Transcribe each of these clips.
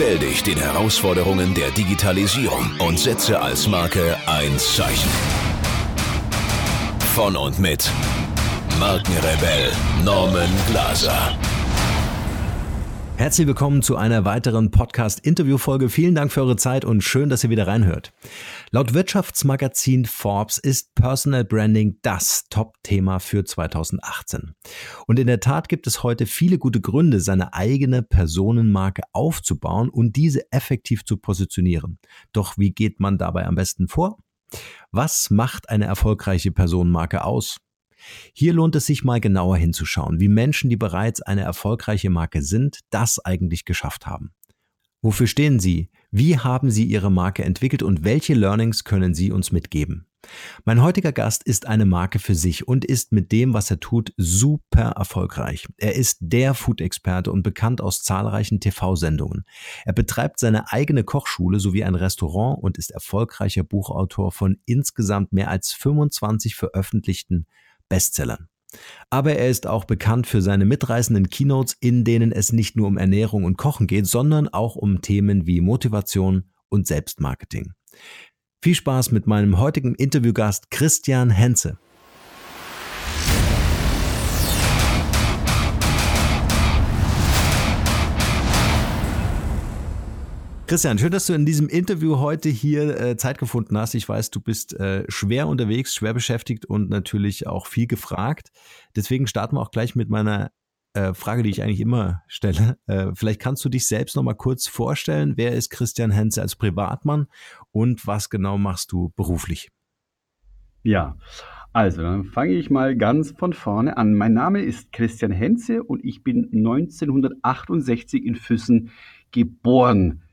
Stell dich den Herausforderungen der Digitalisierung und setze als Marke ein Zeichen. Von und mit Markenrebell Norman Glaser. Herzlich willkommen zu einer weiteren Podcast-Interview-Folge. Vielen Dank für eure Zeit und schön, dass ihr wieder reinhört. Laut Wirtschaftsmagazin Forbes ist Personal Branding das Top-Thema für 2018. Und in der Tat gibt es heute viele gute Gründe, seine eigene Personenmarke aufzubauen und diese effektiv zu positionieren. Doch wie geht man dabei am besten vor? Was macht eine erfolgreiche Personenmarke aus? Hier lohnt es sich mal genauer hinzuschauen, wie Menschen, die bereits eine erfolgreiche Marke sind, das eigentlich geschafft haben. Wofür stehen sie? Wie haben sie ihre Marke entwickelt und welche Learnings können sie uns mitgeben? Mein heutiger Gast ist eine Marke für sich und ist mit dem, was er tut, super erfolgreich. Er ist der Food-Experte und bekannt aus zahlreichen TV-Sendungen. Er betreibt seine eigene Kochschule sowie ein Restaurant und ist erfolgreicher Buchautor von insgesamt mehr als 25 veröffentlichten Bestsellern. Aber er ist auch bekannt für seine mitreißenden Keynotes, in denen es nicht nur um Ernährung und Kochen geht, sondern auch um Themen wie Motivation und Selbstmarketing. Viel Spaß mit meinem heutigen Interviewgast Christian Henze. Christian, schön, dass du in diesem Interview heute hier äh, Zeit gefunden hast. Ich weiß, du bist äh, schwer unterwegs, schwer beschäftigt und natürlich auch viel gefragt. Deswegen starten wir auch gleich mit meiner äh, Frage, die ich eigentlich immer stelle. Äh, vielleicht kannst du dich selbst noch mal kurz vorstellen. Wer ist Christian Henze als Privatmann und was genau machst du beruflich? Ja, also dann fange ich mal ganz von vorne an. Mein Name ist Christian Henze und ich bin 1968 in Füssen geboren.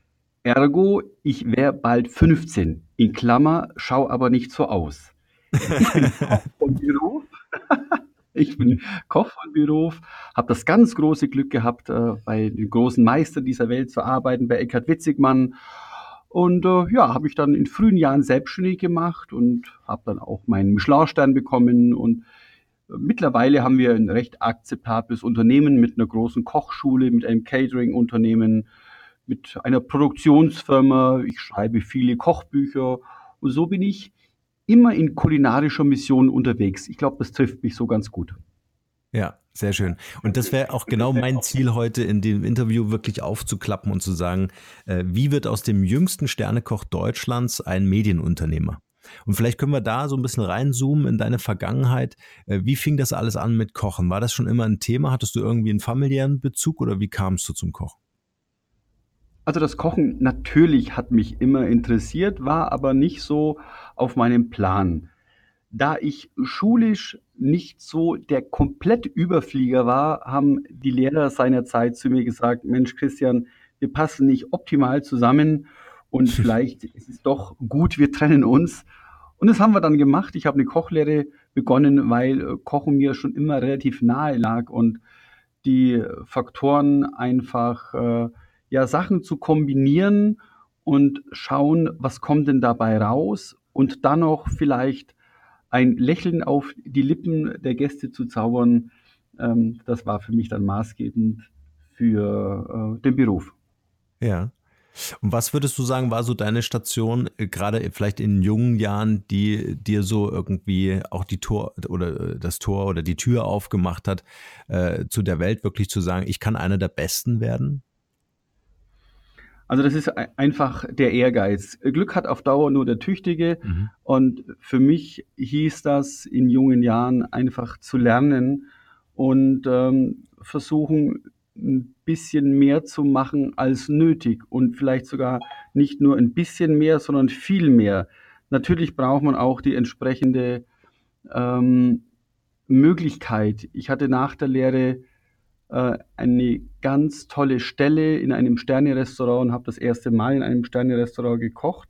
Ergo, ich wäre bald 15. In Klammer, schau aber nicht so aus. Ich bin Koch von Beruf. ich bin Koch von Beruf, habe das ganz große Glück gehabt, äh, bei den großen Meistern dieser Welt zu arbeiten, bei Eckhard Witzigmann. Und äh, ja, habe ich dann in frühen Jahren selbstständig gemacht und habe dann auch meinen Michelin-Stern bekommen. Und äh, mittlerweile haben wir ein recht akzeptables Unternehmen mit einer großen Kochschule, mit einem Catering-Unternehmen, mit einer Produktionsfirma, ich schreibe viele Kochbücher und so bin ich immer in kulinarischer Mission unterwegs. Ich glaube, das trifft mich so ganz gut. Ja, sehr schön. Und das wäre auch genau mein Ziel heute in dem Interview wirklich aufzuklappen und zu sagen, äh, wie wird aus dem jüngsten Sternekoch Deutschlands ein Medienunternehmer? Und vielleicht können wir da so ein bisschen reinzoomen in deine Vergangenheit. Äh, wie fing das alles an mit Kochen? War das schon immer ein Thema? Hattest du irgendwie einen familiären Bezug oder wie kamst du zum Kochen? Also das Kochen natürlich hat mich immer interessiert, war aber nicht so auf meinem Plan. Da ich schulisch nicht so der Komplettüberflieger war, haben die Lehrer seinerzeit zu mir gesagt, Mensch Christian, wir passen nicht optimal zusammen und vielleicht ist es doch gut, wir trennen uns. Und das haben wir dann gemacht. Ich habe eine Kochlehre begonnen, weil äh, Kochen mir schon immer relativ nahe lag und die Faktoren einfach äh, ja Sachen zu kombinieren und schauen, was kommt denn dabei raus und dann noch vielleicht ein Lächeln auf die Lippen der Gäste zu zaubern, ähm, das war für mich dann maßgebend für äh, den Beruf. Ja. Und was würdest du sagen, war so deine Station, äh, gerade vielleicht in jungen Jahren, die dir so irgendwie auch die Tor oder äh, das Tor oder die Tür aufgemacht hat, äh, zu der Welt wirklich zu sagen, ich kann einer der Besten werden? Also das ist einfach der Ehrgeiz. Glück hat auf Dauer nur der Tüchtige. Mhm. Und für mich hieß das in jungen Jahren einfach zu lernen und ähm, versuchen, ein bisschen mehr zu machen als nötig und vielleicht sogar nicht nur ein bisschen mehr, sondern viel mehr. Natürlich braucht man auch die entsprechende ähm, Möglichkeit. Ich hatte nach der Lehre äh, eine ganz tolle Stelle in einem Sterne-Restaurant und habe das erste Mal in einem Sterne-Restaurant gekocht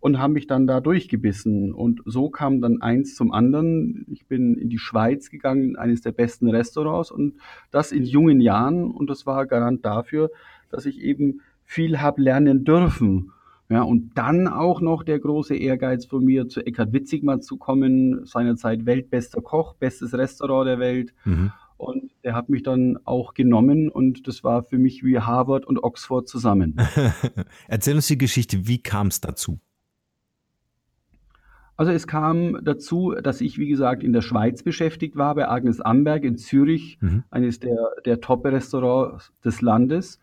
und habe mich dann da durchgebissen. Und so kam dann eins zum anderen. Ich bin in die Schweiz gegangen, eines der besten Restaurants und das in jungen Jahren. Und das war Garant dafür, dass ich eben viel habe lernen dürfen. Ja, und dann auch noch der große Ehrgeiz von mir, zu Eckhard Witzigmann zu kommen, seinerzeit weltbester Koch, bestes Restaurant der Welt. Mhm. Der hat mich dann auch genommen und das war für mich wie Harvard und Oxford zusammen. Erzähl uns die Geschichte, wie kam es dazu? Also es kam dazu, dass ich, wie gesagt, in der Schweiz beschäftigt war, bei Agnes Amberg in Zürich, mhm. eines der, der Top-Restaurants des Landes.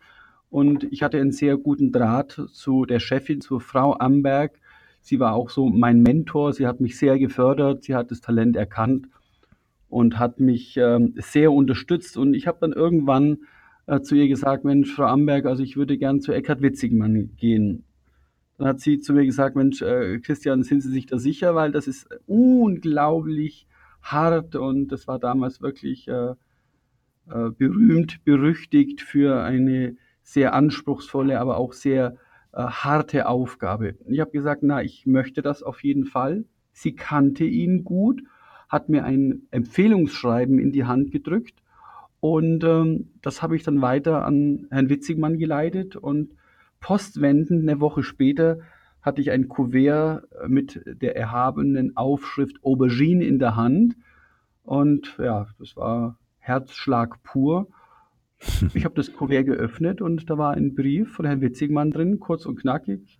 Und ich hatte einen sehr guten Draht zu der Chefin, zur Frau Amberg. Sie war auch so mein Mentor. Sie hat mich sehr gefördert. Sie hat das Talent erkannt und hat mich ähm, sehr unterstützt. Und ich habe dann irgendwann äh, zu ihr gesagt, Mensch, Frau Amberg, also ich würde gern zu Eckhard Witzigmann gehen. Dann hat sie zu mir gesagt, Mensch, äh, Christian, sind Sie sich da sicher? Weil das ist unglaublich hart und das war damals wirklich äh, äh, berühmt, berüchtigt für eine sehr anspruchsvolle, aber auch sehr äh, harte Aufgabe. Ich habe gesagt, na, ich möchte das auf jeden Fall. Sie kannte ihn gut, hat mir ein Empfehlungsschreiben in die Hand gedrückt und ähm, das habe ich dann weiter an Herrn Witzigmann geleitet und Postwendend eine Woche später hatte ich ein Kuvert mit der erhabenen Aufschrift Aubergine in der Hand. Und ja, das war Herzschlag pur. Ich habe das Kuvert geöffnet und da war ein Brief von Herrn Witzigmann drin, kurz und knackig,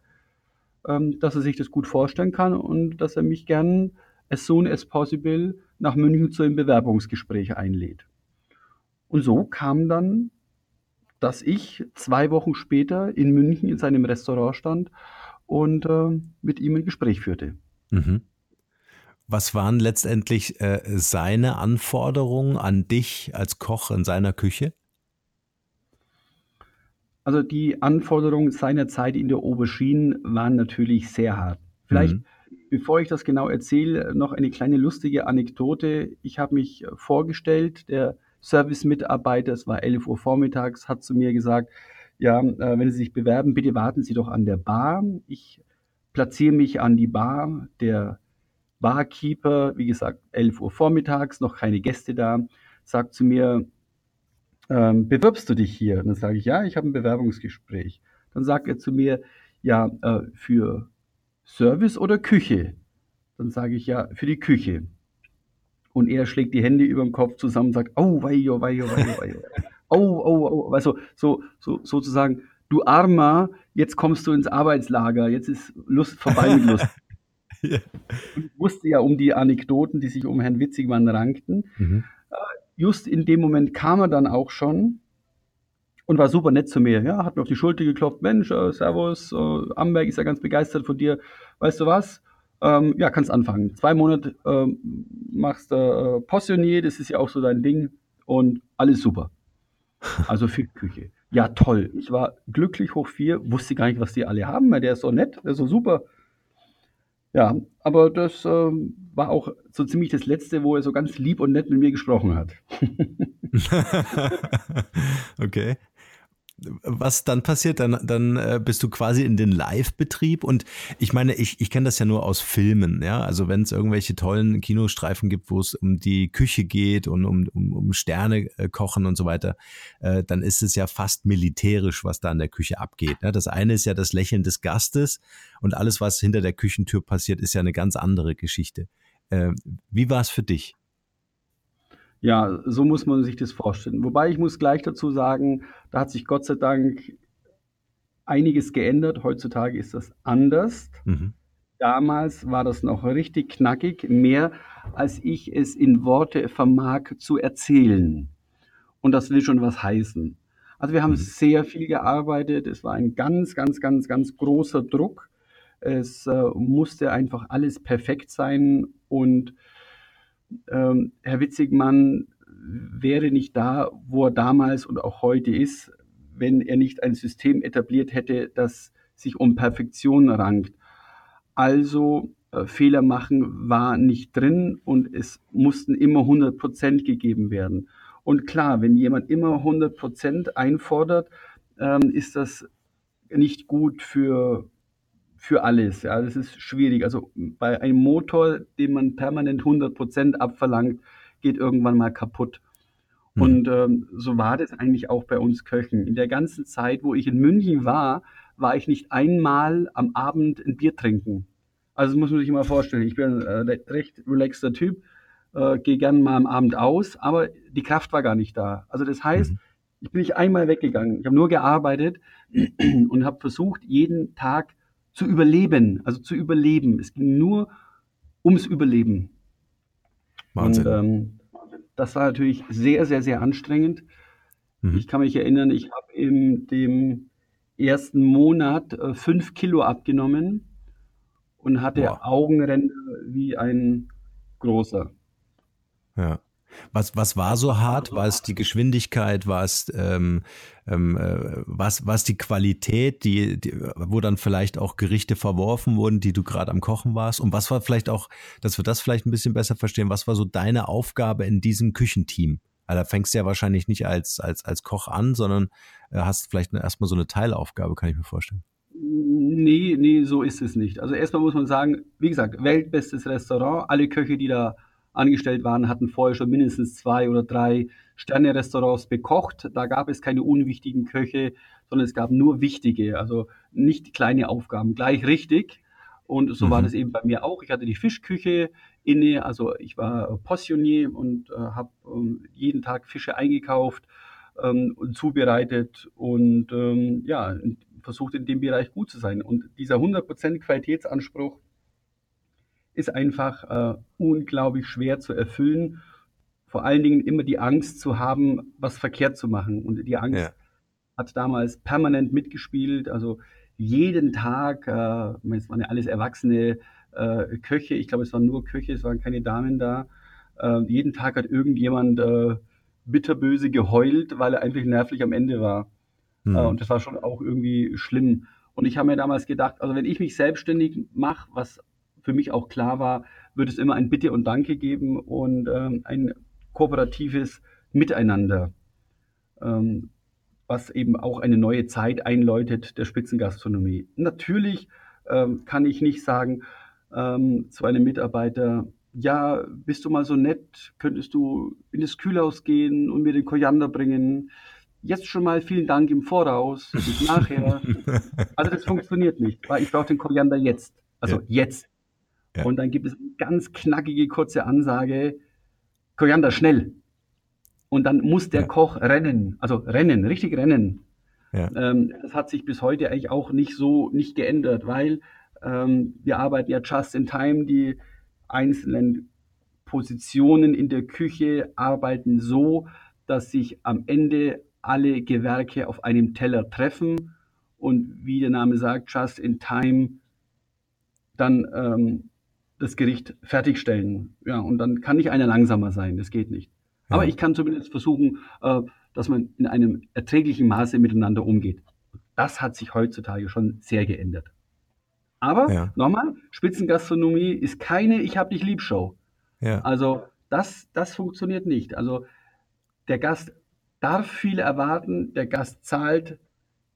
ähm, dass er sich das gut vorstellen kann und dass er mich gern as soon as possible nach München zu einem Bewerbungsgespräch einlädt. Und so kam dann dass ich zwei Wochen später in München in seinem Restaurant stand und äh, mit ihm ein Gespräch führte. Mhm. Was waren letztendlich äh, seine Anforderungen an dich als Koch in seiner Küche? Also die Anforderungen seiner Zeit in der Aubergine waren natürlich sehr hart. Vielleicht, mhm. Bevor ich das genau erzähle, noch eine kleine lustige Anekdote. Ich habe mich vorgestellt, der Service-Mitarbeiter, es war 11 Uhr vormittags, hat zu mir gesagt, ja, äh, wenn Sie sich bewerben, bitte warten Sie doch an der Bar. Ich platziere mich an die Bar. Der Barkeeper, wie gesagt, 11 Uhr vormittags, noch keine Gäste da, sagt zu mir, ähm, bewirbst du dich hier? Und dann sage ich, ja, ich habe ein Bewerbungsgespräch. Dann sagt er zu mir, ja, äh, für Service oder Küche? Dann sage ich, ja, für die Küche. Und er schlägt die Hände über dem Kopf zusammen und sagt, oh, weio, weio, weio, weio. Oh, oh, oh. Also so, so, sozusagen, du Armer, jetzt kommst du ins Arbeitslager, jetzt ist Lust vorbei mit Lust. ja. Ich wusste ja um die Anekdoten, die sich um Herrn Witzigmann rankten. Mhm. Äh, just in dem Moment kam er dann auch schon und war super nett zu mir. Ja, hat mir auf die Schulter geklopft. Mensch, äh, Servus, äh, Amberg ist ja ganz begeistert von dir. Weißt du was? Ähm, ja, kannst anfangen. Zwei Monate ähm, machst du äh, Poissonnier, das ist ja auch so dein Ding und alles super. Also für Küche. Ja, toll. Ich war glücklich hoch vier, wusste gar nicht, was die alle haben. Der ist so nett, der ist so super. Ja, aber das ähm, war auch so ziemlich das Letzte, wo er so ganz lieb und nett mit mir gesprochen hat. okay. Was dann passiert, dann, dann äh, bist du quasi in den Live-Betrieb und ich meine, ich, ich kenne das ja nur aus Filmen, ja. Also wenn es irgendwelche tollen Kinostreifen gibt, wo es um die Küche geht und um, um, um Sterne äh, kochen und so weiter, äh, dann ist es ja fast militärisch, was da in der Küche abgeht. Ne? Das eine ist ja das Lächeln des Gastes und alles, was hinter der Küchentür passiert, ist ja eine ganz andere Geschichte. Äh, wie war es für dich? Ja, so muss man sich das vorstellen. Wobei ich muss gleich dazu sagen, da hat sich Gott sei Dank einiges geändert. Heutzutage ist das anders. Mhm. Damals war das noch richtig knackig, mehr als ich es in Worte vermag zu erzählen. Und das will schon was heißen. Also wir haben mhm. sehr viel gearbeitet. Es war ein ganz, ganz, ganz, ganz großer Druck. Es äh, musste einfach alles perfekt sein und ähm, Herr Witzigmann wäre nicht da, wo er damals und auch heute ist, wenn er nicht ein System etabliert hätte, das sich um Perfektion rankt. Also äh, Fehler machen war nicht drin und es mussten immer 100 Prozent gegeben werden. Und klar, wenn jemand immer 100 Prozent einfordert, ähm, ist das nicht gut für für alles. Ja, das ist schwierig. Also bei einem Motor, den man permanent 100% abverlangt, geht irgendwann mal kaputt. Mhm. Und ähm, so war das eigentlich auch bei uns Köchen. In der ganzen Zeit, wo ich in München war, war ich nicht einmal am Abend ein Bier trinken. Also das muss man sich immer vorstellen. Ich bin ein äh, recht relaxter Typ, äh, gehe gerne mal am Abend aus, aber die Kraft war gar nicht da. Also das heißt, mhm. ich bin nicht einmal weggegangen. Ich habe nur gearbeitet und habe versucht, jeden Tag zu überleben, also zu überleben. Es ging nur ums Überleben. Wahnsinn. Und, ähm, das war natürlich sehr, sehr, sehr anstrengend. Mhm. Ich kann mich erinnern, ich habe in dem ersten Monat äh, fünf Kilo abgenommen und hatte wow. Augenränder wie ein großer. Ja. Was, was war so hart? War es die Geschwindigkeit? War es, ähm, ähm, äh, was, was die Qualität, die, die, wo dann vielleicht auch Gerichte verworfen wurden, die du gerade am Kochen warst? Und was war vielleicht auch, dass wir das vielleicht ein bisschen besser verstehen, was war so deine Aufgabe in diesem Küchenteam? Also da fängst du ja wahrscheinlich nicht als, als, als Koch an, sondern äh, hast vielleicht erstmal so eine Teilaufgabe, kann ich mir vorstellen. Nee, nee, so ist es nicht. Also erstmal muss man sagen, wie gesagt, weltbestes Restaurant. Alle Köche, die da angestellt waren, hatten vorher schon mindestens zwei oder drei Sterne-Restaurants bekocht. Da gab es keine unwichtigen Köche, sondern es gab nur wichtige, also nicht kleine Aufgaben, gleich richtig. Und so mhm. war das eben bei mir auch. Ich hatte die Fischküche inne, also ich war Poissonnier und äh, habe ähm, jeden Tag Fische eingekauft ähm, und zubereitet und ähm, ja, versucht in dem Bereich gut zu sein. Und dieser 100% Qualitätsanspruch, ist einfach äh, unglaublich schwer zu erfüllen. Vor allen Dingen immer die Angst zu haben, was verkehrt zu machen. Und die Angst ja. hat damals permanent mitgespielt. Also jeden Tag, äh, es waren ja alles erwachsene äh, Köche, ich glaube, es waren nur Köche, es waren keine Damen da. Äh, jeden Tag hat irgendjemand äh, bitterböse geheult, weil er einfach nervlich am Ende war. Mhm. und das war schon auch irgendwie schlimm. Und ich habe mir damals gedacht, also wenn ich mich selbstständig mache, was für mich auch klar war, wird es immer ein Bitte und Danke geben und ähm, ein kooperatives Miteinander, ähm, was eben auch eine neue Zeit einläutet der Spitzengastronomie. Natürlich ähm, kann ich nicht sagen ähm, zu einem Mitarbeiter, ja, bist du mal so nett, könntest du in das Kühlhaus gehen und mir den Koriander bringen? Jetzt schon mal vielen Dank im Voraus, bis nachher. also das funktioniert nicht, weil ich brauche den Koriander jetzt. Also ja. jetzt. Ja. Und dann gibt es eine ganz knackige, kurze Ansage, Koriander, schnell. Und dann muss der ja. Koch rennen, also rennen, richtig rennen. Ja. Ähm, das hat sich bis heute eigentlich auch nicht so nicht geändert, weil ähm, wir arbeiten ja just in time. Die einzelnen Positionen in der Küche arbeiten so, dass sich am Ende alle Gewerke auf einem Teller treffen und wie der Name sagt, just in time, dann ähm, das Gericht fertigstellen. Ja, und dann kann nicht einer langsamer sein, das geht nicht. Ja. Aber ich kann zumindest versuchen, äh, dass man in einem erträglichen Maße miteinander umgeht. Das hat sich heutzutage schon sehr geändert. Aber ja. nochmal, Spitzengastronomie ist keine Ich hab dich lieb Show. Ja. Also das, das funktioniert nicht. Also der Gast darf viel erwarten, der Gast zahlt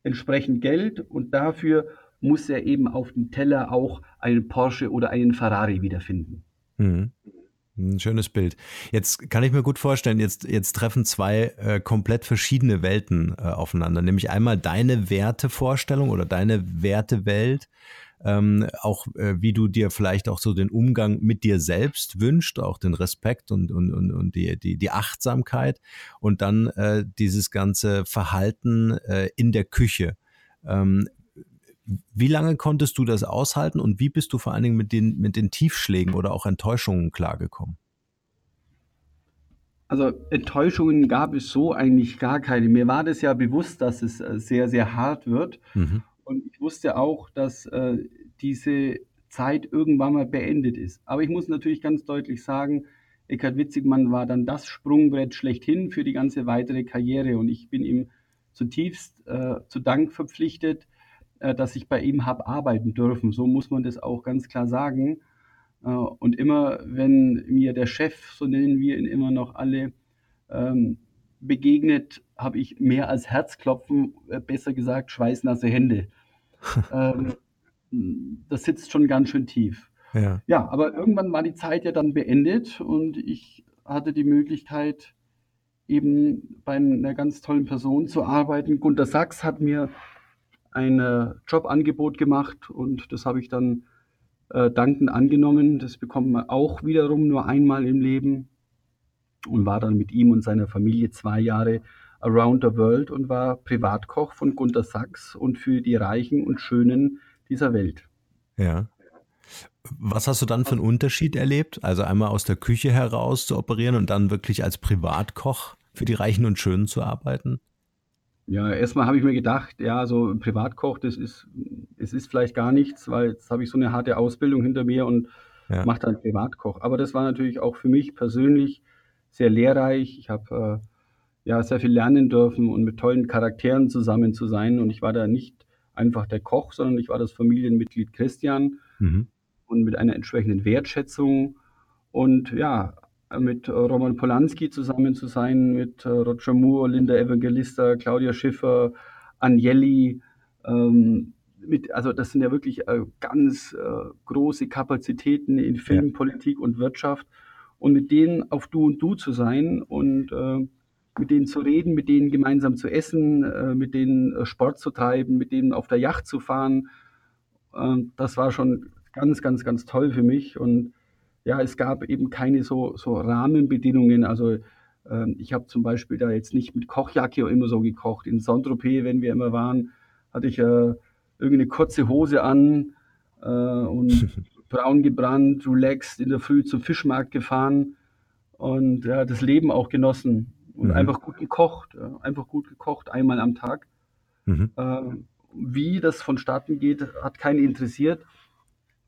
entsprechend Geld und dafür muss er eben auf dem Teller auch einen Porsche oder einen Ferrari wiederfinden. Mhm. Ein schönes Bild. Jetzt kann ich mir gut vorstellen, jetzt, jetzt treffen zwei äh, komplett verschiedene Welten äh, aufeinander, nämlich einmal deine Wertevorstellung oder deine Wertewelt, ähm, auch äh, wie du dir vielleicht auch so den Umgang mit dir selbst wünscht, auch den Respekt und, und, und, und die, die, die Achtsamkeit und dann äh, dieses ganze Verhalten äh, in der Küche. Ähm, wie lange konntest du das aushalten und wie bist du vor allen Dingen mit den, mit den Tiefschlägen oder auch Enttäuschungen klargekommen? Also Enttäuschungen gab es so eigentlich gar keine. Mir war das ja bewusst, dass es äh, sehr, sehr hart wird. Mhm. Und ich wusste auch, dass äh, diese Zeit irgendwann mal beendet ist. Aber ich muss natürlich ganz deutlich sagen, Eckhard Witzigmann war dann das Sprungbrett schlechthin für die ganze weitere Karriere. Und ich bin ihm zutiefst äh, zu Dank verpflichtet, äh, dass ich bei ihm habe arbeiten dürfen. So muss man das auch ganz klar sagen. Äh, und immer, wenn mir der Chef, so nennen wir ihn immer noch alle, ähm, begegnet, habe ich mehr als Herzklopfen, äh, besser gesagt schweißnasse Hände. ähm, das sitzt schon ganz schön tief. Ja. ja, aber irgendwann war die Zeit ja dann beendet und ich hatte die Möglichkeit, eben bei einer ganz tollen Person zu arbeiten. Gunter Sachs hat mir ein äh, Jobangebot gemacht und das habe ich dann äh, dankend angenommen. Das bekommt man auch wiederum nur einmal im Leben und war dann mit ihm und seiner Familie zwei Jahre around the world und war Privatkoch von Gunter Sachs und für die Reichen und Schönen dieser Welt. Ja. Was hast du dann für einen Unterschied erlebt? Also einmal aus der Küche heraus zu operieren und dann wirklich als Privatkoch für die Reichen und Schönen zu arbeiten? Ja, erstmal habe ich mir gedacht, ja, so ein Privatkoch, das ist, es ist vielleicht gar nichts, weil jetzt habe ich so eine harte Ausbildung hinter mir und ja. mache dann Privatkoch. Aber das war natürlich auch für mich persönlich sehr lehrreich. Ich habe äh, ja sehr viel lernen dürfen und mit tollen Charakteren zusammen zu sein. Und ich war da nicht einfach der Koch, sondern ich war das Familienmitglied Christian mhm. und mit einer entsprechenden Wertschätzung. Und ja, mit äh, Roman Polanski zusammen zu sein, mit äh, Roger Moore, Linda Evangelista, Claudia Schiffer, Agnelli. Ähm, mit, also das sind ja wirklich äh, ganz äh, große Kapazitäten in Film, Politik und Wirtschaft. Und mit denen auf Du und Du zu sein und äh, mit denen zu reden, mit denen gemeinsam zu essen, äh, mit denen Sport zu treiben, mit denen auf der Yacht zu fahren, das war schon ganz, ganz, ganz toll für mich. Und ja, es gab eben keine so, so Rahmenbedingungen. Also ähm, ich habe zum Beispiel da jetzt nicht mit Kochjacke immer so gekocht. In Saint-Tropez, wenn wir immer waren, hatte ich äh, irgendeine kurze Hose an äh, und braun gebrannt, relaxed, in der Früh zum Fischmarkt gefahren und ja, das Leben auch genossen und mhm. einfach gut gekocht. Ja, einfach gut gekocht, einmal am Tag. Mhm. Äh, wie das vonstatten geht, hat keinen interessiert.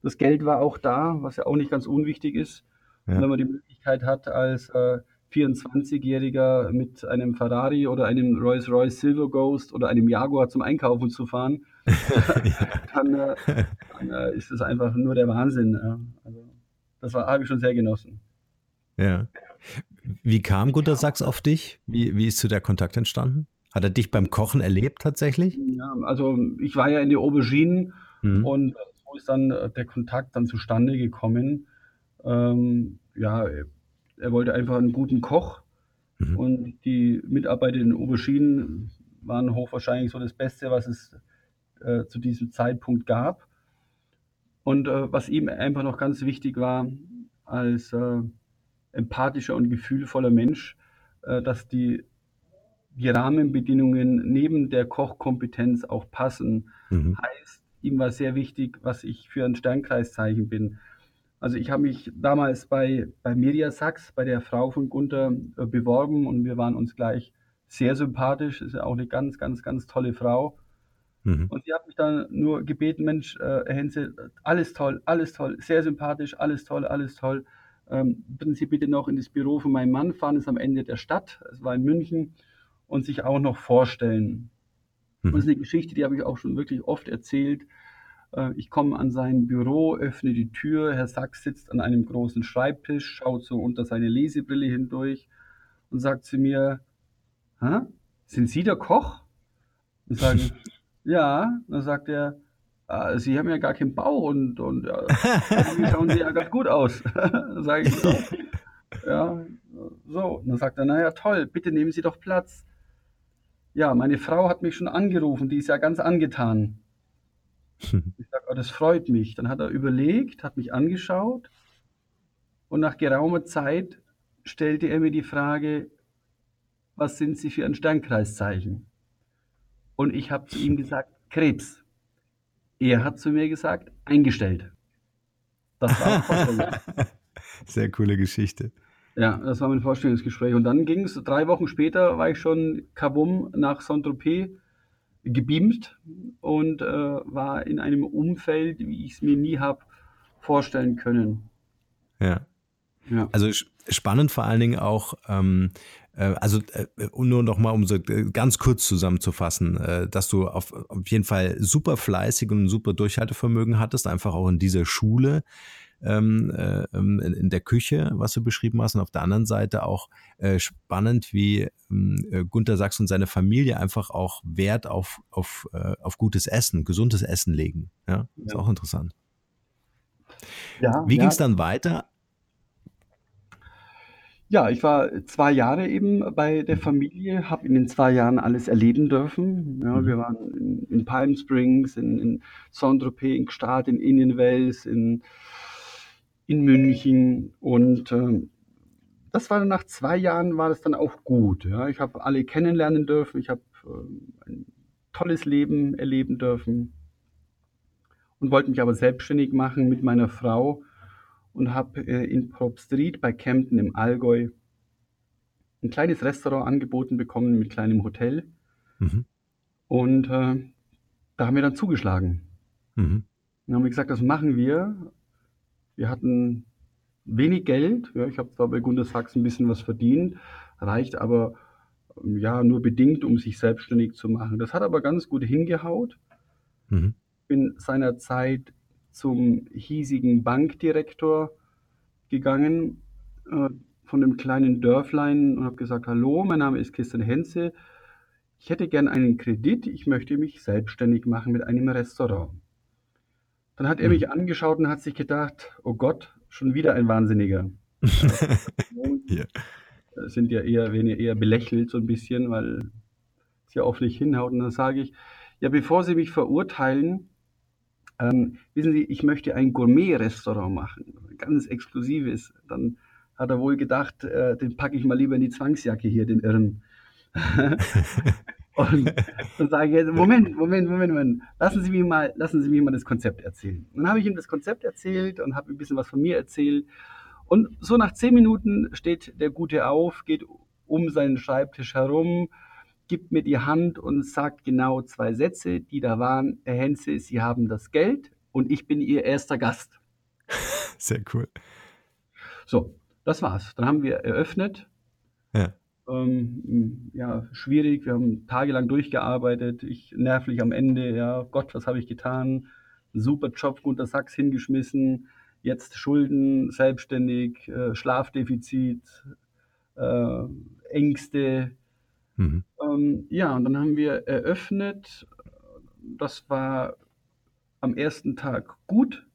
Das Geld war auch da, was ja auch nicht ganz unwichtig ist. Ja. Wenn man die Möglichkeit hat, als äh, 24-Jähriger mit einem Ferrari oder einem Rolls-Royce Silver Ghost oder einem Jaguar zum Einkaufen zu fahren, dann, äh, dann äh, ist das einfach nur der Wahnsinn. Also, das habe ich schon sehr genossen. Ja. Wie kam Gunter Sachs auf dich? Wie, wie ist zu der Kontakt entstanden? Hat er dich beim Kochen erlebt tatsächlich? Ja, also ich war ja in die Auberginen mhm. und ist dann äh, der Kontakt dann zustande gekommen. Ähm, ja, er wollte einfach einen guten Koch mhm. und die Mitarbeiter in Auberginen waren hochwahrscheinlich so das Beste, was es äh, zu diesem Zeitpunkt gab. Und äh, was ihm einfach noch ganz wichtig war, als äh, empathischer und gefühlvoller Mensch, äh, dass die, die Rahmenbedingungen neben der Kochkompetenz auch passen. Mhm. Heißt, ihm war sehr wichtig, was ich für ein Sternkreiszeichen bin. Also ich habe mich damals bei, bei Mirja Sachs, bei der Frau von Gunther, äh, beworben und wir waren uns gleich sehr sympathisch. Ist ja auch eine ganz, ganz, ganz tolle Frau. Mhm. Und sie hat mich dann nur gebeten, Mensch, äh, Henze, alles toll, alles toll, sehr sympathisch, alles toll, alles toll. Ähm, würden Sie bitte noch in das Büro von meinem Mann fahren, ist am Ende der Stadt, es war in München, und sich auch noch vorstellen. Mhm. Das ist eine Geschichte, die habe ich auch schon wirklich oft erzählt. Äh, ich komme an sein Büro, öffne die Tür. Herr Sachs sitzt an einem großen Schreibtisch, schaut so unter seine Lesebrille hindurch und sagt zu mir: Hä? Sind Sie der Koch? Und sage: Ja, dann sagt er, ah, Sie haben ja gar keinen Bauch und, und ja, irgendwie schauen Sie ja ganz gut aus. Dann sage ich, ja, ja, so. Und dann sagt er, naja, toll, bitte nehmen Sie doch Platz. Ja, meine Frau hat mich schon angerufen, die ist ja ganz angetan. Ich sage, oh, das freut mich. Dann hat er überlegt, hat mich angeschaut und nach geraumer Zeit stellte er mir die Frage, was sind Sie für ein Sternkreiszeichen? Und ich habe zu ihm gesagt, Krebs. Er hat zu mir gesagt, eingestellt. Das war. Sehr coole Geschichte. Ja, das war mein Vorstellungsgespräch. Und dann ging es, drei Wochen später war ich schon kabum nach Saint-Tropez gebeamt und äh, war in einem Umfeld, wie ich es mir nie habe vorstellen können. Ja. ja. Also spannend vor allen Dingen auch, ähm, äh, also äh, nur noch mal, um so äh, ganz kurz zusammenzufassen, äh, dass du auf, auf jeden Fall super fleißig und super Durchhaltevermögen hattest, einfach auch in dieser Schule ähm, äh, ähm, in der Küche, was du beschrieben hast, und auf der anderen Seite auch äh, spannend, wie ähm, äh, Gunther Sachs und seine Familie einfach auch Wert auf, auf, äh, auf gutes Essen, gesundes Essen legen. Ja, ist ja. auch interessant. Ja, wie ja. ging es dann weiter? Ja, ich war zwei Jahre eben bei der Familie, habe in den zwei Jahren alles erleben dürfen. Ja, mhm. wir waren in, in Palm Springs, in, in Saint-Tropez, in Gstaad, in Indian Wells, in in München und äh, das war dann nach zwei Jahren war das dann auch gut. Ja. Ich habe alle kennenlernen dürfen, ich habe äh, ein tolles Leben erleben dürfen und wollte mich aber selbstständig machen mit meiner Frau und habe äh, in Prop Street bei Kempten im Allgäu ein kleines Restaurant angeboten bekommen mit kleinem Hotel. Mhm. Und äh, da haben wir dann zugeschlagen. Mhm. Dann haben wir gesagt, das machen wir. Wir hatten wenig Geld. Ja, ich habe zwar bei Gundersachs ein bisschen was verdient, reicht aber ähm, ja nur bedingt, um sich selbstständig zu machen. Das hat aber ganz gut hingehaut. Mhm. Bin seinerzeit zum hiesigen Bankdirektor gegangen äh, von dem kleinen Dörflein und habe gesagt, hallo, mein Name ist Christian Henze. Ich hätte gern einen Kredit, ich möchte mich selbstständig machen mit einem Restaurant. Dann hat er mich mhm. angeschaut und hat sich gedacht, oh Gott, schon wieder ein Wahnsinniger. ja. Sind ja eher, werden ja eher belächelt so ein bisschen, weil es ja oft nicht hinhaut. Und dann sage ich, ja, bevor Sie mich verurteilen, ähm, wissen Sie, ich möchte ein Gourmet-Restaurant machen, ganz exklusives. Dann hat er wohl gedacht, äh, den packe ich mal lieber in die Zwangsjacke hier, den Irren. Und dann sage ich, jetzt, Moment, Moment, Moment, Moment, lassen Sie mir mal, lassen Sie mir mal das Konzept erzählen. Und dann habe ich ihm das Konzept erzählt und habe ein bisschen was von mir erzählt. Und so nach zehn Minuten steht der Gute auf, geht um seinen Schreibtisch herum, gibt mir die Hand und sagt genau zwei Sätze, die da waren. Herr Henze, Sie haben das Geld und ich bin Ihr erster Gast. Sehr cool. So, das war's. Dann haben wir eröffnet. Ja ähm, ja, schwierig. Wir haben tagelang durchgearbeitet. Ich nervlich am Ende. Ja, Gott, was habe ich getan? Super Job, Gunter Sachs hingeschmissen. Jetzt Schulden, selbstständig, äh, Schlafdefizit, äh, Ängste. Mhm. Ähm, ja, und dann haben wir eröffnet. Das war am ersten Tag gut.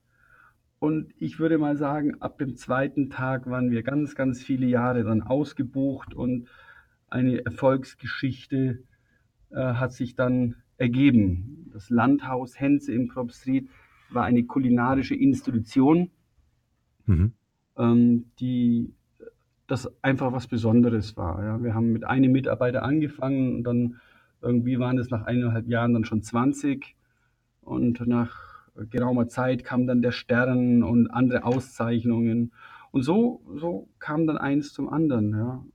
Und ich würde mal sagen, ab dem zweiten Tag waren wir ganz, ganz viele Jahre dann ausgebucht und eine Erfolgsgeschichte äh, hat sich dann ergeben. Das Landhaus Henze im Prop Street war eine kulinarische Institution, mhm. ähm, die das einfach was Besonderes war. Ja. Wir haben mit einem Mitarbeiter angefangen und dann irgendwie waren es nach eineinhalb Jahren dann schon 20 und nach geraumer Zeit kam dann der Stern und andere Auszeichnungen. Und so, so kam dann eins zum anderen. Ja.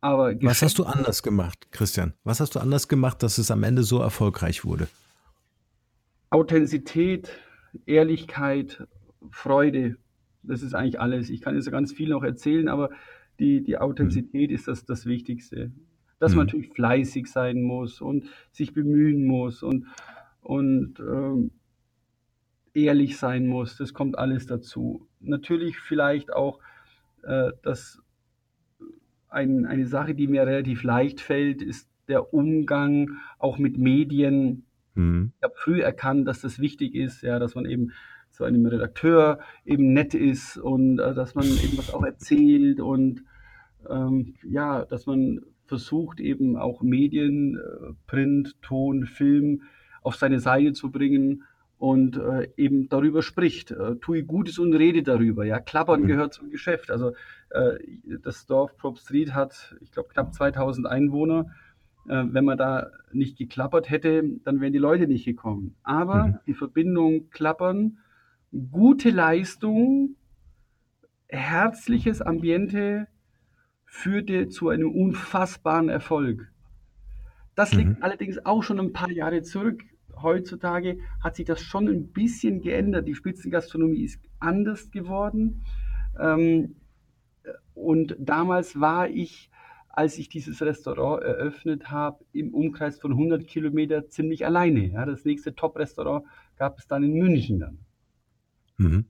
Aber Was hast du anders gemacht, Christian? Was hast du anders gemacht, dass es am Ende so erfolgreich wurde? Authentizität, Ehrlichkeit, Freude, das ist eigentlich alles. Ich kann jetzt ganz viel noch erzählen, aber die, die Authentizität mhm. ist das, das Wichtigste. Dass mhm. man natürlich fleißig sein muss und sich bemühen muss und, und ähm, ehrlich sein muss. Das kommt alles dazu. Natürlich vielleicht auch, äh, dass ein, eine Sache, die mir relativ leicht fällt, ist der Umgang auch mit Medien. Mhm. Ich habe früh erkannt, dass das wichtig ist, ja, dass man eben zu einem Redakteur eben nett ist und äh, dass man eben was auch erzählt und ähm, ja, dass man versucht eben auch Medien, äh, Print, Ton, Film auf seine Seite zu bringen und äh, eben darüber spricht. Äh, tue Gutes und rede darüber. Ja, Klappern mhm. gehört zum Geschäft. Also äh, das Dorf Prop Street hat, ich glaube, knapp 2000 Einwohner. Äh, wenn man da nicht geklappert hätte, dann wären die Leute nicht gekommen. Aber mhm. die Verbindung Klappern, gute Leistung, herzliches Ambiente führte zu einem unfassbaren Erfolg. Das liegt mhm. allerdings auch schon ein paar Jahre zurück heutzutage hat sich das schon ein bisschen geändert. Die Spitzengastronomie ist anders geworden. Ähm, und damals war ich, als ich dieses Restaurant eröffnet habe, im Umkreis von 100 Kilometer ziemlich alleine. Ja, das nächste Top-Restaurant gab es dann in München dann. Mhm.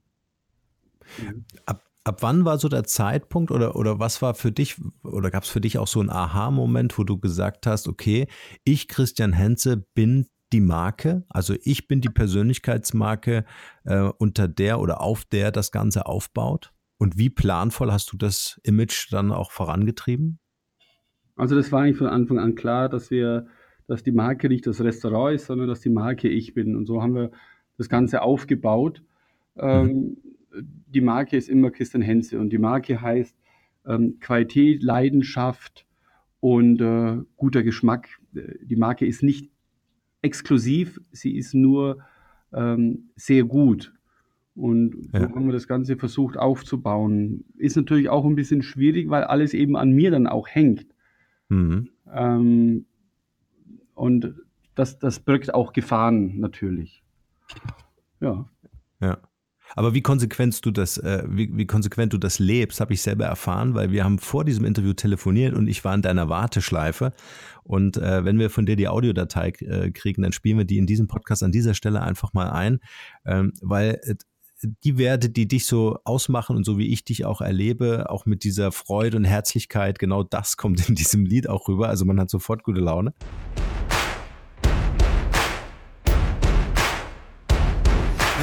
Mhm. Ab, ab wann war so der Zeitpunkt oder, oder was war für dich oder gab es für dich auch so einen Aha-Moment, wo du gesagt hast, okay, ich, Christian Henze, bin die Marke, also ich bin die Persönlichkeitsmarke, äh, unter der oder auf der das Ganze aufbaut? Und wie planvoll hast du das Image dann auch vorangetrieben? Also das war eigentlich von Anfang an klar, dass wir, dass die Marke nicht das Restaurant ist, sondern dass die Marke ich bin. Und so haben wir das Ganze aufgebaut. Ähm, mhm. Die Marke ist immer Christian Henze und die Marke heißt ähm, Qualität, Leidenschaft und äh, guter Geschmack. Die Marke ist nicht exklusiv, sie ist nur ähm, sehr gut. Und so ja. haben wir das Ganze versucht aufzubauen. Ist natürlich auch ein bisschen schwierig, weil alles eben an mir dann auch hängt. Mhm. Ähm, und das, das birgt auch Gefahren natürlich. Ja. Ja. Aber wie konsequent du das, äh, wie, wie konsequent du das lebst, habe ich selber erfahren, weil wir haben vor diesem Interview telefoniert und ich war in deiner Warteschleife. Und äh, wenn wir von dir die Audiodatei äh, kriegen, dann spielen wir die in diesem Podcast an dieser Stelle einfach mal ein, ähm, weil äh, die Werte, die dich so ausmachen und so wie ich dich auch erlebe, auch mit dieser Freude und Herzlichkeit, genau das kommt in diesem Lied auch rüber. Also man hat sofort gute Laune.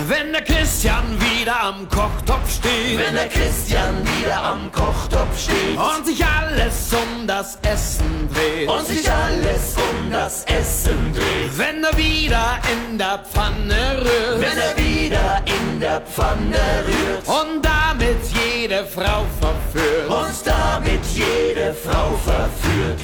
Wenn der Christian wieder am Kochtopf steht. Wenn der Christian wieder am Kochtopf steht. Und sich alles um das Essen dreht. Und sich alles um das Essen dreht. Wenn er wieder in der Pfanne rührt. Wenn er wieder in der Pfanne rührt. Und damit jede Frau verführt. Und damit jede Frau verführt.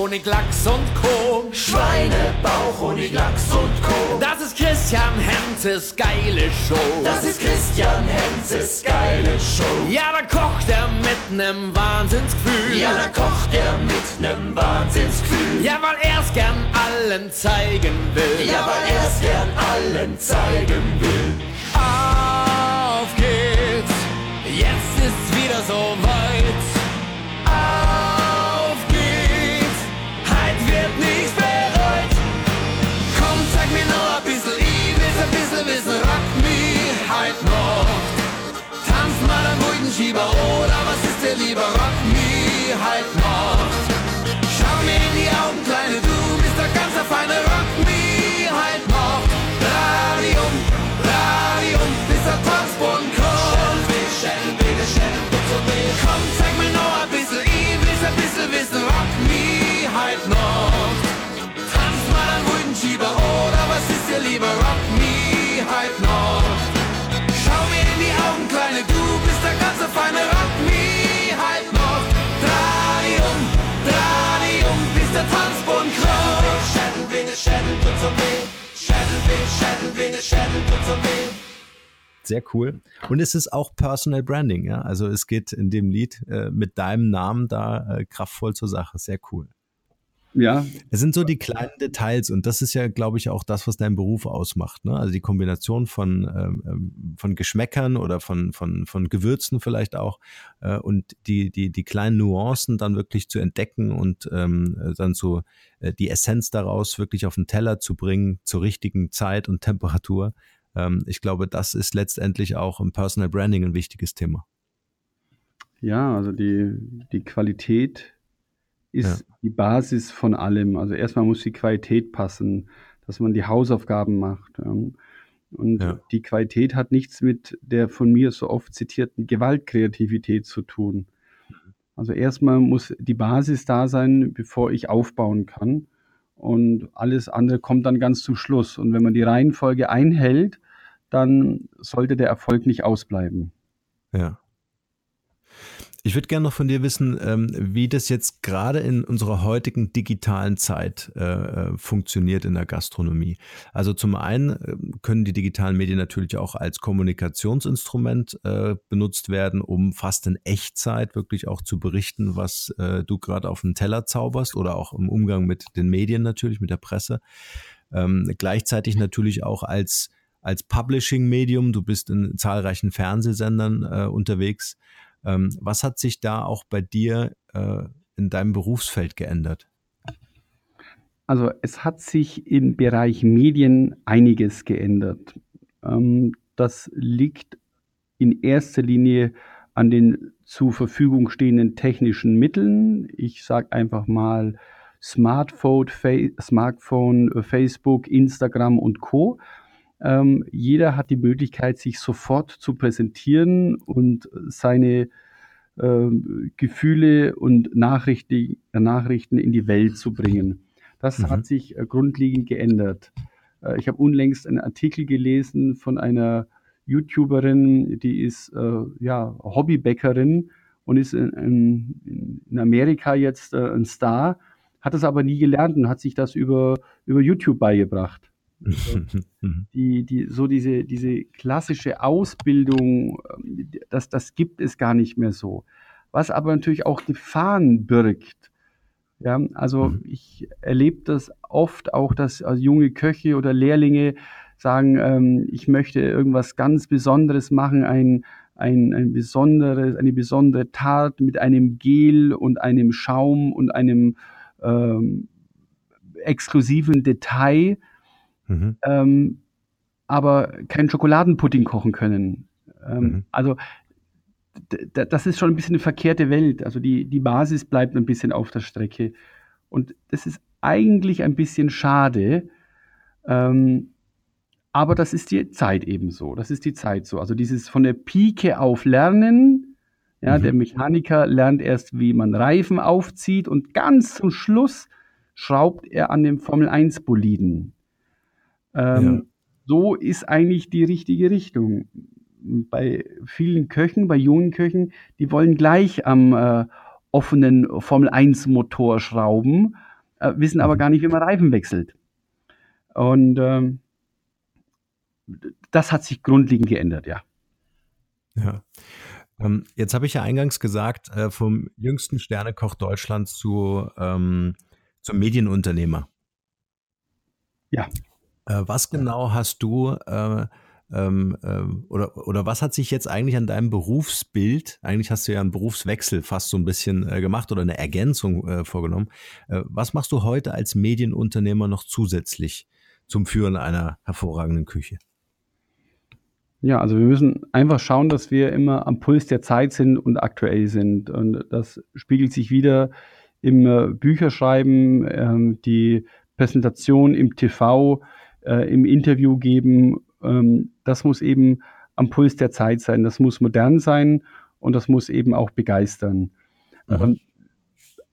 Honig, Lachs und Co. Schweinebauch, Honig, Lachs und Co. Das ist Christian Henzes geile Show. Das ist Christian Henzes geile Show. Ja, da kocht er mit nem Wahnsinnsgefühl. Ja, da kocht er mit nem Wahnsinnsgefühl. Ja, weil er's gern allen zeigen will. Ja, weil er's gern allen zeigen will. Auf geht's, jetzt ist's wieder so weit. Am Schieber oder was ist Sehr cool. Und es ist auch Personal Branding, ja. Also es geht in dem Lied äh, mit deinem Namen da äh, kraftvoll zur Sache. Sehr cool. Ja. Es sind so die kleinen Details und das ist ja, glaube ich, auch das, was dein Beruf ausmacht. Ne? Also die Kombination von, ähm, ähm, von Geschmäckern oder von, von, von Gewürzen vielleicht auch äh, und die, die, die kleinen Nuancen dann wirklich zu entdecken und ähm, dann so äh, die Essenz daraus wirklich auf den Teller zu bringen zur richtigen Zeit und Temperatur. Ähm, ich glaube, das ist letztendlich auch im Personal Branding ein wichtiges Thema. Ja, also die, die Qualität ist ja. die Basis von allem. Also erstmal muss die Qualität passen, dass man die Hausaufgaben macht. Ähm, und ja. die Qualität hat nichts mit der von mir so oft zitierten Gewaltkreativität zu tun. Also erstmal muss die Basis da sein, bevor ich aufbauen kann. Und alles andere kommt dann ganz zum Schluss. Und wenn man die Reihenfolge einhält, dann sollte der Erfolg nicht ausbleiben. Ja. Ich würde gerne noch von dir wissen, ähm, wie das jetzt gerade in unserer heutigen digitalen Zeit äh, äh, funktioniert in der Gastronomie. Also zum einen äh, können die digitalen Medien natürlich auch als Kommunikationsinstrument benutzt werden, um fast in Echtzeit wirklich auch zu berichten, was du gerade auf den Teller zauberst oder auch im Umgang mit den Medien natürlich, mit der Presse. Ähm, gleichzeitig natürlich auch als als Publishing-Medium. Du bist in zahlreichen Fernsehsendern unterwegs. Ähm, was hat sich da auch bei dir äh, in deinem Berufsfeld geändert? Also es hat sich im Bereich Medien einiges geändert. Ähm, das liegt in erster Linie an den zur Verfügung stehenden technischen Mitteln. Ich sage einfach mal Smartphone, Smartphone, Facebook, Instagram und Co. Ähm, jeder hat die Möglichkeit, sich sofort zu präsentieren und seine ähm, Gefühle und Nachrichten, Nachrichten in die Welt zu bringen. Das mhm. hat sich äh, grundlegend geändert. Äh, ich habe unlängst einen Artikel gelesen von einer YouTuberin, die ist äh, ja, Hobbybäckerin und ist in, in, in Amerika jetzt äh, ein Star, hat das aber nie gelernt und hat sich das über, über YouTube beigebracht. Mhm. die, die, so diese, diese klassische Ausbildung, ähm, das, das gibt es gar nicht mehr so. Was aber natürlich auch Gefahren birgt. Ja, also mhm. ich erlebe das oft auch, dass also junge Köche oder Lehrlinge sagen, ähm, ich möchte irgendwas ganz Besonderes machen, ein, ein, ein besonderes, eine besondere Tat mit einem Gel und einem Schaum und einem ähm, exklusiven Detail mhm. ähm, aber keinen Schokoladenpudding kochen können. Ähm, mhm. Also das ist schon ein bisschen eine verkehrte Welt. Also die, die Basis bleibt ein bisschen auf der Strecke. Und das ist eigentlich ein bisschen schade. Ähm, aber das ist die Zeit ebenso. Das ist die Zeit so. Also dieses von der Pike auf Lernen. Ja, mhm. der Mechaniker lernt erst, wie man Reifen aufzieht und ganz zum Schluss schraubt er an dem Formel 1 Boliden. Ähm, ja. So ist eigentlich die richtige Richtung. Bei vielen Köchen, bei jungen Köchen, die wollen gleich am äh, offenen Formel-1-Motor schrauben, äh, wissen aber mhm. gar nicht, wie man Reifen wechselt. Und ähm, das hat sich grundlegend geändert, ja. Ja. Ähm, jetzt habe ich ja eingangs gesagt, äh, vom jüngsten Sternekoch Deutschlands zu, ähm, zum Medienunternehmer. Ja. Äh, was genau hast du äh, ähm, äh, oder, oder was hat sich jetzt eigentlich an deinem Berufsbild, eigentlich hast du ja einen Berufswechsel fast so ein bisschen äh, gemacht oder eine Ergänzung äh, vorgenommen. Äh, was machst du heute als Medienunternehmer noch zusätzlich zum Führen einer hervorragenden Küche? Ja, also wir müssen einfach schauen, dass wir immer am Puls der Zeit sind und aktuell sind. Und das spiegelt sich wieder im Bücherschreiben, ähm, die Präsentation im TV, äh, im Interview geben. Ähm, das muss eben am Puls der Zeit sein, das muss modern sein und das muss eben auch begeistern. Mhm.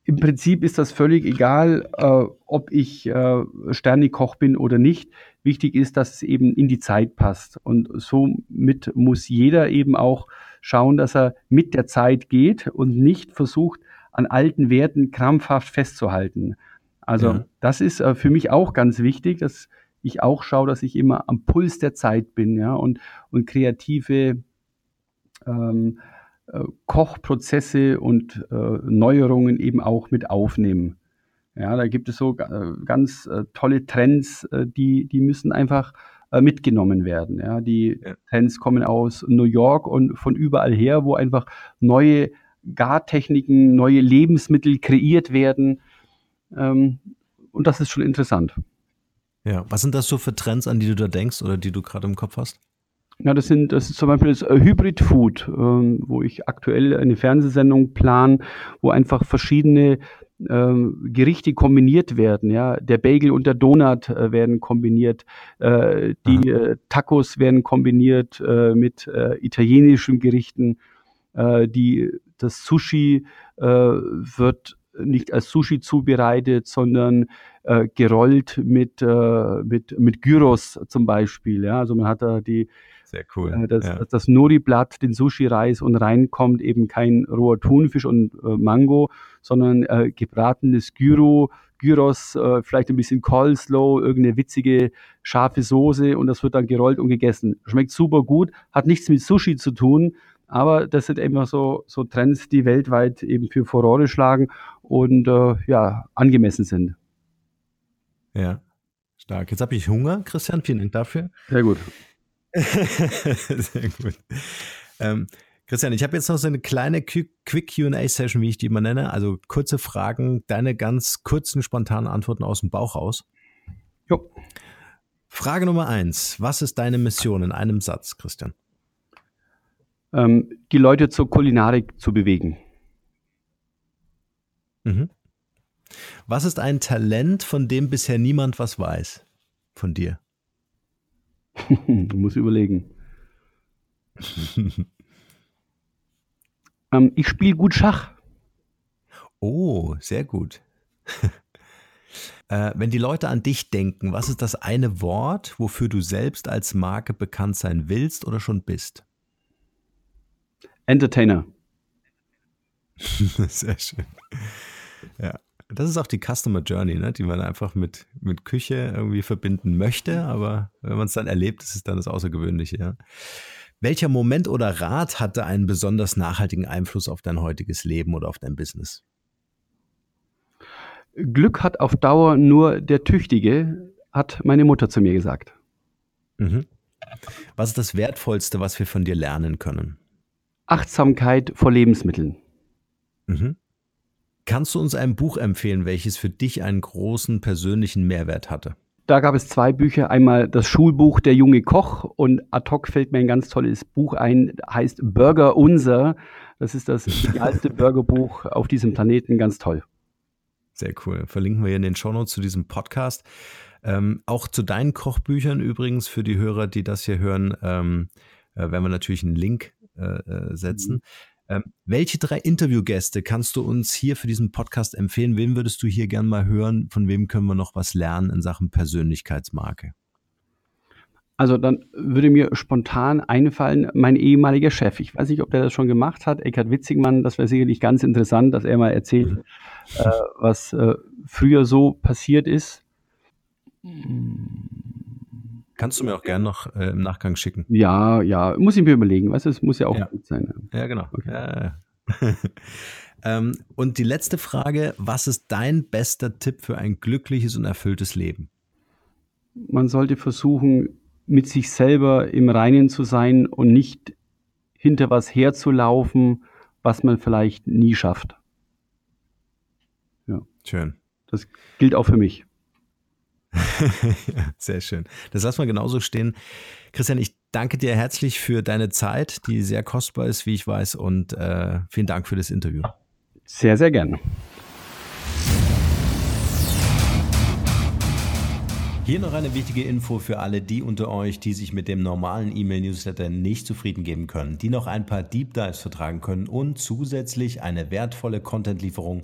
Im Prinzip ist das völlig egal, äh, ob ich äh, Sternekoch bin oder nicht. Wichtig ist, dass es eben in die Zeit passt. Und somit muss jeder eben auch schauen, dass er mit der Zeit geht und nicht versucht, an alten Werten krampfhaft festzuhalten. Also ja. das ist äh, für mich auch ganz wichtig, dass ich auch schaue, dass ich immer am Puls der Zeit bin, ja, und, und kreative ähm, äh, Kochprozesse und äh, Neuerungen eben auch mit aufnehme. Ja, da gibt es so äh, ganz äh, tolle Trends, die, die müssen einfach mitgenommen werden. Ja, die ja. Trends kommen aus New York und von überall her, wo einfach neue Gartechniken, neue Lebensmittel kreiert werden. Ähm, und das ist schon interessant. Ja, was sind das so für Trends, an die du da denkst oder die du gerade im Kopf hast? Ja, das sind, das ist zum Beispiel das äh, Hybrid Food, ähm, wo ich aktuell eine Fernsehsendung plan, wo einfach verschiedene ähm, Gerichte kombiniert werden. Ja, der Bagel und der Donut äh, werden kombiniert, äh, die äh, Tacos werden kombiniert äh, mit äh, italienischen Gerichten, die das Sushi wird nicht als Sushi zubereitet, sondern äh, gerollt mit, äh, mit, mit Gyros zum Beispiel. Ja? Also man hat da die, sehr cool. Äh, das, ja. das Nori-Blatt, den Sushi-Reis und reinkommt eben kein roher Thunfisch und äh, Mango, sondern äh, gebratenes Gyro, Gyros, äh, vielleicht ein bisschen Coleslaw, irgendeine witzige scharfe Soße und das wird dann gerollt und gegessen. Schmeckt super gut, hat nichts mit Sushi zu tun, aber das sind eben so, so Trends, die weltweit eben für Furore schlagen und äh, ja, angemessen sind. Ja, stark. Jetzt habe ich Hunger, Christian, vielen Dank dafür. Sehr gut. Sehr gut. Ähm, Christian, ich habe jetzt noch so eine kleine Quick QA-Session, wie ich die immer nenne. Also kurze Fragen, deine ganz kurzen, spontanen Antworten aus dem Bauch raus. Jo. Frage Nummer eins. Was ist deine Mission in einem Satz, Christian? Ähm, die Leute zur Kulinarik zu bewegen. Mhm. Was ist ein Talent, von dem bisher niemand was weiß? Von dir? du musst überlegen. ähm, ich spiele gut Schach. Oh, sehr gut. äh, wenn die Leute an dich denken, was ist das eine Wort, wofür du selbst als Marke bekannt sein willst oder schon bist? Entertainer. Sehr schön. Ja. Das ist auch die Customer Journey, ne, die man einfach mit, mit Küche irgendwie verbinden möchte, aber wenn man es dann erlebt, ist es dann das Außergewöhnliche. Ja. Welcher Moment oder Rat hatte einen besonders nachhaltigen Einfluss auf dein heutiges Leben oder auf dein Business? Glück hat auf Dauer nur der Tüchtige, hat meine Mutter zu mir gesagt. Mhm. Was ist das Wertvollste, was wir von dir lernen können? Achtsamkeit vor Lebensmitteln. Mhm. Kannst du uns ein Buch empfehlen, welches für dich einen großen persönlichen Mehrwert hatte? Da gab es zwei Bücher. Einmal das Schulbuch Der junge Koch und ad hoc fällt mir ein ganz tolles Buch ein, heißt Burger Unser. Das ist das idealste Burgerbuch auf diesem Planeten. Ganz toll. Sehr cool. Verlinken wir in den Shownotes zu diesem Podcast. Ähm, auch zu deinen Kochbüchern übrigens für die Hörer, die das hier hören, ähm, äh, werden wir natürlich einen Link äh, äh setzen. Mhm. Ähm, welche drei Interviewgäste kannst du uns hier für diesen Podcast empfehlen? Wen würdest du hier gern mal hören? Von wem können wir noch was lernen in Sachen Persönlichkeitsmarke? Also dann würde mir spontan einfallen, mein ehemaliger Chef. Ich weiß nicht, ob der das schon gemacht hat, Eckhard Witzigmann. Das wäre sicherlich ganz interessant, dass er mal erzählt, mhm. äh, was äh, früher so passiert ist. Kannst du mir auch gerne noch äh, im Nachgang schicken. Ja, ja, muss ich mir überlegen. Weißt du, es muss ja auch ja. gut sein. Ja, genau. Okay. Ja, ähm, und die letzte Frage: Was ist dein bester Tipp für ein glückliches und erfülltes Leben? Man sollte versuchen, mit sich selber im Reinen zu sein und nicht hinter was herzulaufen, was man vielleicht nie schafft. Ja. Schön. Das gilt auch für mich. sehr schön. Das lassen wir genauso stehen. Christian, ich danke dir herzlich für deine Zeit, die sehr kostbar ist, wie ich weiß, und äh, vielen Dank für das Interview. Sehr, sehr gerne. Hier noch eine wichtige Info für alle die unter euch, die sich mit dem normalen E-Mail-Newsletter nicht zufrieden geben können, die noch ein paar Deep Dives vertragen können und zusätzlich eine wertvolle Content-Lieferung